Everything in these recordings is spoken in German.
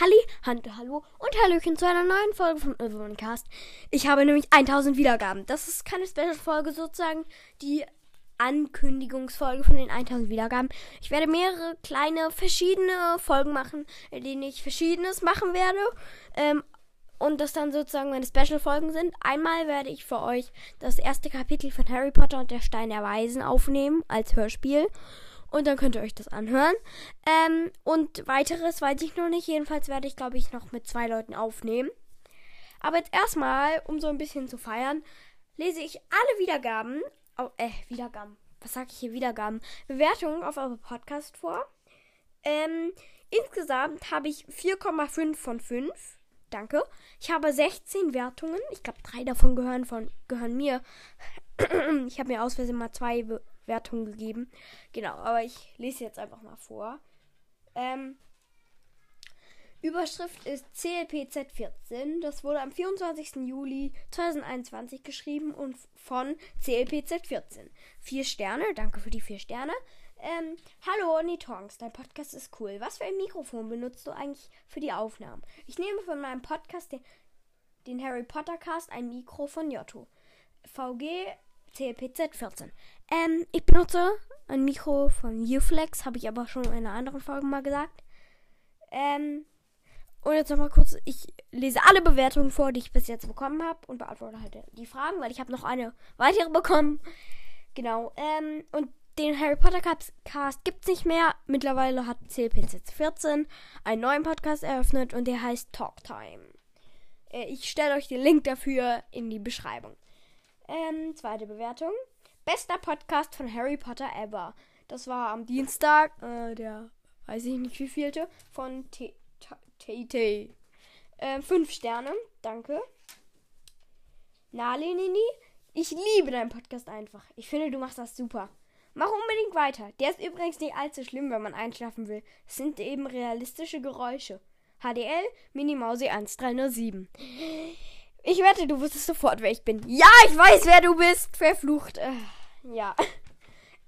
Halli, Hand, hallo und Hallöchen zu einer neuen Folge von Irrwohncast. Ich habe nämlich 1000 Wiedergaben. Das ist keine Special-Folge sozusagen, die Ankündigungsfolge von den 1000 Wiedergaben. Ich werde mehrere kleine, verschiedene Folgen machen, in denen ich Verschiedenes machen werde. Ähm, und das dann sozusagen meine Special-Folgen sind. Einmal werde ich für euch das erste Kapitel von Harry Potter und der Stein der Weisen aufnehmen als Hörspiel. Und dann könnt ihr euch das anhören. Ähm, und weiteres weiß ich noch nicht. Jedenfalls werde ich, glaube ich, noch mit zwei Leuten aufnehmen. Aber jetzt erstmal, um so ein bisschen zu feiern, lese ich alle Wiedergaben, oh, äh, Wiedergaben, was sage ich hier, Wiedergaben, Bewertungen auf eurem Podcast vor. Ähm, insgesamt habe ich 4,5 von 5. Danke. Ich habe 16 Wertungen. Ich glaube, drei davon gehören, von, gehören mir. ich habe mir aus Versehen mal zwei Wertung gegeben. Genau, aber ich lese jetzt einfach mal vor. Ähm, Überschrift ist CLPZ14. Das wurde am 24. Juli 2021 geschrieben und von CLPZ14. Vier Sterne, danke für die vier Sterne. Ähm, hallo Onitongs, dein Podcast ist cool. Was für ein Mikrofon benutzt du eigentlich für die Aufnahmen? Ich nehme von meinem Podcast den, den Harry Potter Cast ein Mikro von Jotto. VG CLPZ 14. Ähm, ich benutze ein Mikro von Uflex, habe ich aber schon in einer anderen Folge mal gesagt. Ähm, und jetzt nochmal kurz, ich lese alle Bewertungen vor, die ich bis jetzt bekommen habe und beantworte halt die Fragen, weil ich habe noch eine weitere bekommen. Genau, ähm, und den Harry Potter Cast gibt es nicht mehr. Mittlerweile hat CLPZ 14 einen neuen Podcast eröffnet und der heißt Talk Time. Äh, ich stelle euch den Link dafür in die Beschreibung. Ähm, zweite Bewertung. Bester Podcast von Harry Potter ever. Das war am Dienstag, äh, der weiß ich nicht wie vielte, von TT. Äh, fünf Sterne, danke. Na, Lenini, ich liebe deinen Podcast einfach. Ich finde, du machst das super. Mach unbedingt weiter. Der ist übrigens nicht allzu schlimm, wenn man einschlafen will. Es sind eben realistische Geräusche. HDL Minimausi 1307. Ich wette, du wusstest sofort, wer ich bin. Ja, ich weiß, wer du bist. Verflucht. Äh, ja.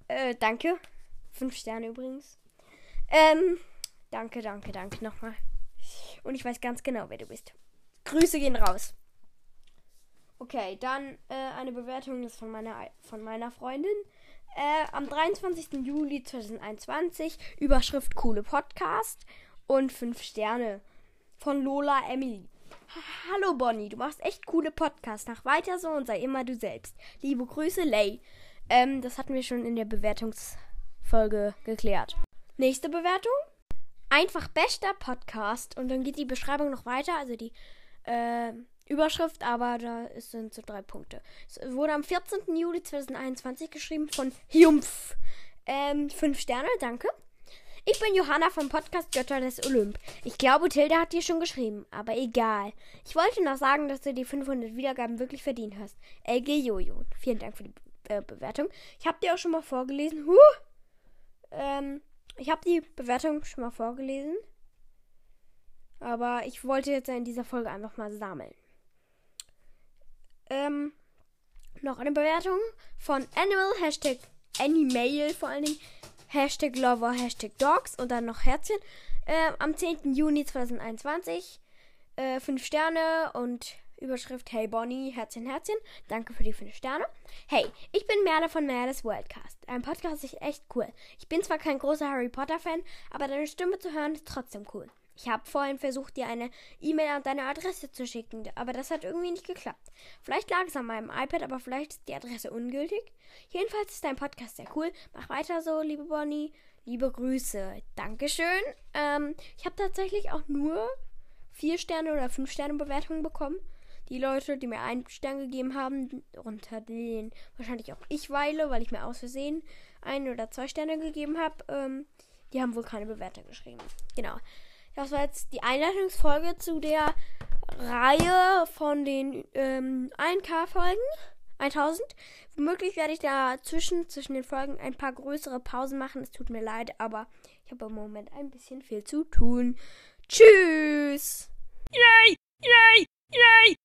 Äh, danke. Fünf Sterne übrigens. Ähm, danke, danke, danke nochmal. Und ich weiß ganz genau, wer du bist. Grüße gehen raus. Okay, dann äh, eine Bewertung ist von meiner, von meiner Freundin. Äh, am 23. Juli 2021. Überschrift Coole Podcast. Und fünf Sterne von Lola Emily. Hallo Bonnie, du machst echt coole Podcasts. Mach weiter so und sei immer du selbst. Liebe Grüße, Lay. Ähm, das hatten wir schon in der Bewertungsfolge geklärt. Nächste Bewertung. Einfach bester Podcast. Und dann geht die Beschreibung noch weiter, also die äh, Überschrift, aber da sind so drei Punkte. Es wurde am 14. Juli 2021 geschrieben von Hiumpf. Ähm, fünf Sterne, danke. Ich bin Johanna vom Podcast Götter des Olymp. Ich glaube, Tilda hat dir schon geschrieben, aber egal. Ich wollte noch sagen, dass du die 500 Wiedergaben wirklich verdient hast. LG Jojo. Vielen Dank für die äh, Bewertung. Ich habe dir auch schon mal vorgelesen. Huh! Ähm, ich habe die Bewertung schon mal vorgelesen. Aber ich wollte jetzt in dieser Folge einfach mal sammeln. Ähm, noch eine Bewertung von Animal, Hashtag Animail vor allen Dingen. Hashtag Lover, Hashtag Dogs und dann noch Herzchen. Äh, am 10. Juni 2021. Äh, 5 Sterne und Überschrift Hey Bonnie, Herzchen, Herzchen. Danke für die 5 Sterne. Hey, ich bin Merle von Merles Worldcast. Ein Podcast ist echt cool. Ich bin zwar kein großer Harry Potter Fan, aber deine Stimme zu hören ist trotzdem cool. Ich habe vorhin versucht, dir eine E-Mail und deine Adresse zu schicken, aber das hat irgendwie nicht geklappt. Vielleicht lag es an meinem iPad, aber vielleicht ist die Adresse ungültig. Jedenfalls ist dein Podcast sehr cool. Mach weiter so, liebe Bonnie. Liebe Grüße. Dankeschön. Ähm, ich habe tatsächlich auch nur vier Sterne oder fünf Sterne Bewertungen bekommen. Die Leute, die mir einen Stern gegeben haben, unter denen wahrscheinlich auch ich weile, weil ich mir aus Versehen ein oder zwei Sterne gegeben habe, ähm, die haben wohl keine Bewertung geschrieben. Genau. Das war jetzt die Einleitungsfolge zu der Reihe von den ähm, 1K-Folgen. 1000. Womöglich werde ich dazwischen, zwischen den Folgen, ein paar größere Pausen machen. Es tut mir leid, aber ich habe im Moment ein bisschen viel zu tun. Tschüss! Yay! Yay! Yay!